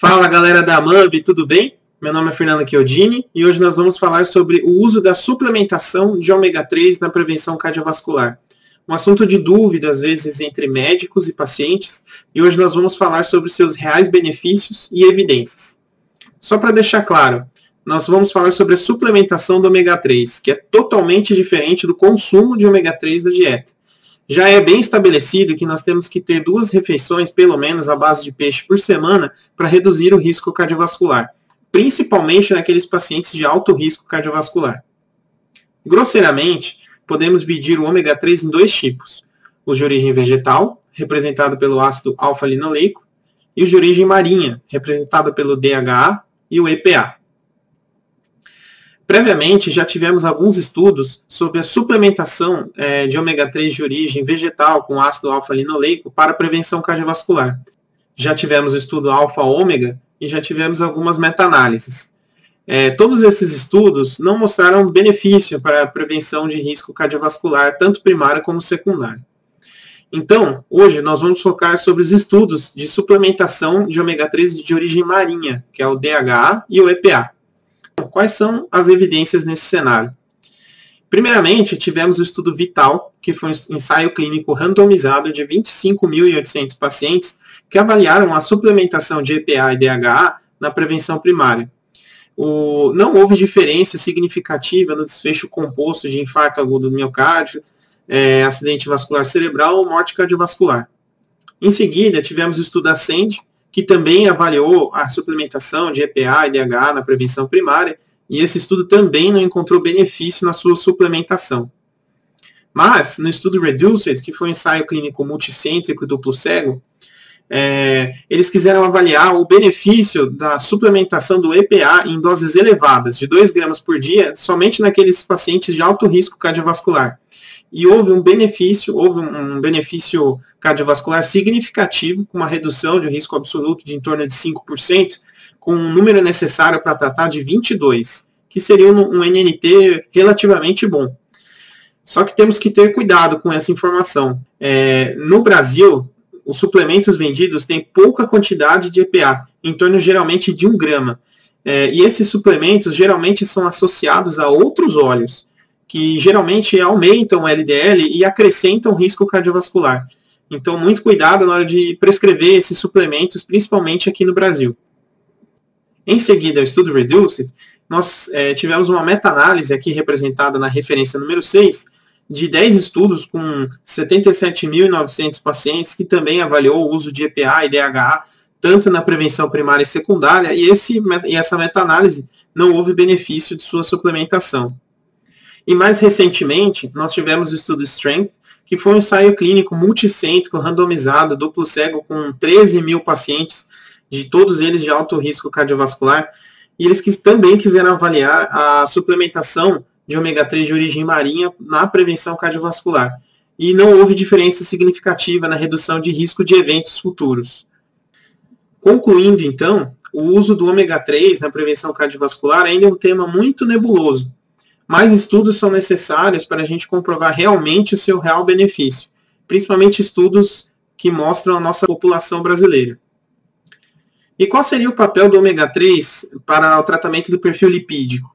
Fala galera da MUB, tudo bem? Meu nome é Fernando Chiodini e hoje nós vamos falar sobre o uso da suplementação de ômega 3 na prevenção cardiovascular. Um assunto de dúvida, às vezes, entre médicos e pacientes, e hoje nós vamos falar sobre seus reais benefícios e evidências. Só para deixar claro, nós vamos falar sobre a suplementação do ômega 3, que é totalmente diferente do consumo de ômega 3 da dieta já é bem estabelecido que nós temos que ter duas refeições, pelo menos, à base de peixe por semana, para reduzir o risco cardiovascular, principalmente naqueles pacientes de alto risco cardiovascular. Grosseiramente, podemos dividir o ômega 3 em dois tipos: os de origem vegetal, representado pelo ácido alfa-linoleico, e os de origem marinha, representado pelo DHA e o EPA. Previamente, já tivemos alguns estudos sobre a suplementação é, de ômega 3 de origem vegetal com ácido alfa-linoleico para prevenção cardiovascular. Já tivemos o estudo alfa-ômega e já tivemos algumas meta-análises. É, todos esses estudos não mostraram benefício para a prevenção de risco cardiovascular, tanto primário como secundário. Então, hoje nós vamos focar sobre os estudos de suplementação de ômega 3 de origem marinha, que é o DHA e o EPA. Quais são as evidências nesse cenário? Primeiramente, tivemos o estudo Vital, que foi um ensaio clínico randomizado de 25.800 pacientes que avaliaram a suplementação de EPA e DHA na prevenção primária. O, não houve diferença significativa no desfecho composto de infarto agudo do miocárdio, é, acidente vascular cerebral ou morte cardiovascular. Em seguida, tivemos o estudo Ascend, que também avaliou a suplementação de EPA e DHA na prevenção primária, e esse estudo também não encontrou benefício na sua suplementação. Mas, no estudo REDUCED, que foi um ensaio clínico multicêntrico duplo cego, é, eles quiseram avaliar o benefício da suplementação do EPA em doses elevadas, de 2 gramas por dia, somente naqueles pacientes de alto risco cardiovascular e houve um benefício, houve um benefício cardiovascular significativo, com uma redução de risco absoluto de em torno de 5%, com um número necessário para tratar de 22, que seria um, NNT relativamente bom. Só que temos que ter cuidado com essa informação. É, no Brasil, os suplementos vendidos têm pouca quantidade de EPA, em torno geralmente de um grama. É, e esses suplementos geralmente são associados a outros óleos que geralmente aumentam o LDL e acrescentam risco cardiovascular. Então, muito cuidado na hora de prescrever esses suplementos, principalmente aqui no Brasil. Em seguida, o estudo Reduced, nós é, tivemos uma meta-análise aqui representada na referência número 6, de 10 estudos com 77.900 pacientes, que também avaliou o uso de EPA e DHA, tanto na prevenção primária e secundária, e, esse, e essa meta-análise não houve benefício de sua suplementação. E mais recentemente, nós tivemos o estudo Strength, que foi um ensaio clínico multicêntrico, randomizado, duplo cego, com 13 mil pacientes, de todos eles de alto risco cardiovascular, e eles que também quiseram avaliar a suplementação de ômega 3 de origem marinha na prevenção cardiovascular. E não houve diferença significativa na redução de risco de eventos futuros. Concluindo, então, o uso do ômega 3 na prevenção cardiovascular ainda é um tema muito nebuloso, mais estudos são necessários para a gente comprovar realmente o seu real benefício, principalmente estudos que mostram a nossa população brasileira. E qual seria o papel do ômega 3 para o tratamento do perfil lipídico?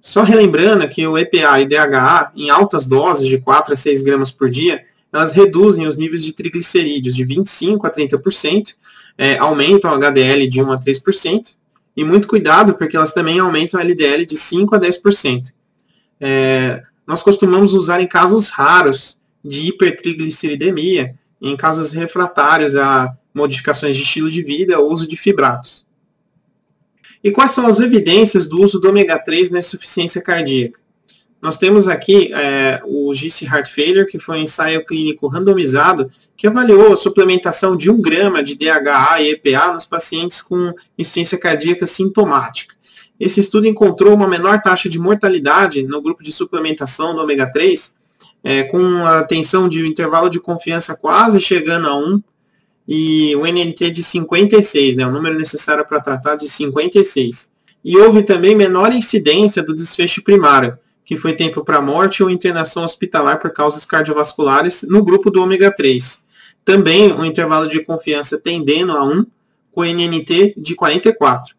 Só relembrando que o EPA e DHA, em altas doses de 4 a 6 gramas por dia, elas reduzem os níveis de triglicerídeos de 25% a 30%, é, aumentam o HDL de 1 a 3%, e muito cuidado, porque elas também aumentam o LDL de 5 a 10% é, nós costumamos usar em casos raros de hipertrigliceridemia, em casos refratários a modificações de estilo de vida ou uso de fibratos. E quais são as evidências do uso do ômega 3 na insuficiência cardíaca? Nós temos aqui é, o GC Heart Failure, que foi um ensaio clínico randomizado que avaliou a suplementação de 1 grama de DHA e EPA nos pacientes com insuficiência cardíaca sintomática. Esse estudo encontrou uma menor taxa de mortalidade no grupo de suplementação do ômega 3, é, com a tensão de intervalo de confiança quase chegando a 1 e o NNT de 56, né, o número necessário para tratar de 56. E houve também menor incidência do desfecho primário, que foi tempo para morte ou internação hospitalar por causas cardiovasculares no grupo do ômega 3. Também um intervalo de confiança tendendo a 1, com NNT de 44.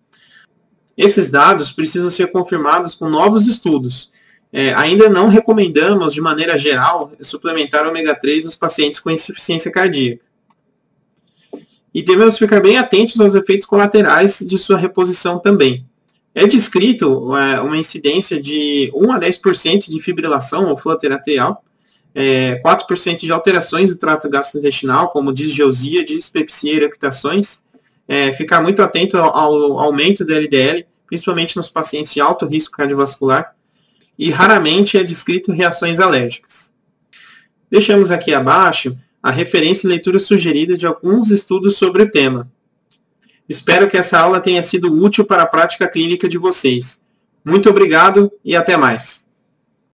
Esses dados precisam ser confirmados com novos estudos. É, ainda não recomendamos, de maneira geral, suplementar ômega 3 nos pacientes com insuficiência cardíaca. E devemos ficar bem atentos aos efeitos colaterais de sua reposição também. É descrito é, uma incidência de 1 a 10% de fibrilação ou flutter atrial, é, 4% de alterações do trato gastrointestinal, como disgeusia, dispepsia e eructações, é, ficar muito atento ao, aumento do LDL, principalmente nos pacientes de alto risco cardiovascular, e raramente é descrito reações alérgicas. Deixamos aqui abaixo a referência e leitura sugerida de alguns estudos sobre o tema. Espero que essa aula tenha sido útil para a prática clínica de vocês. Muito obrigado e até mais.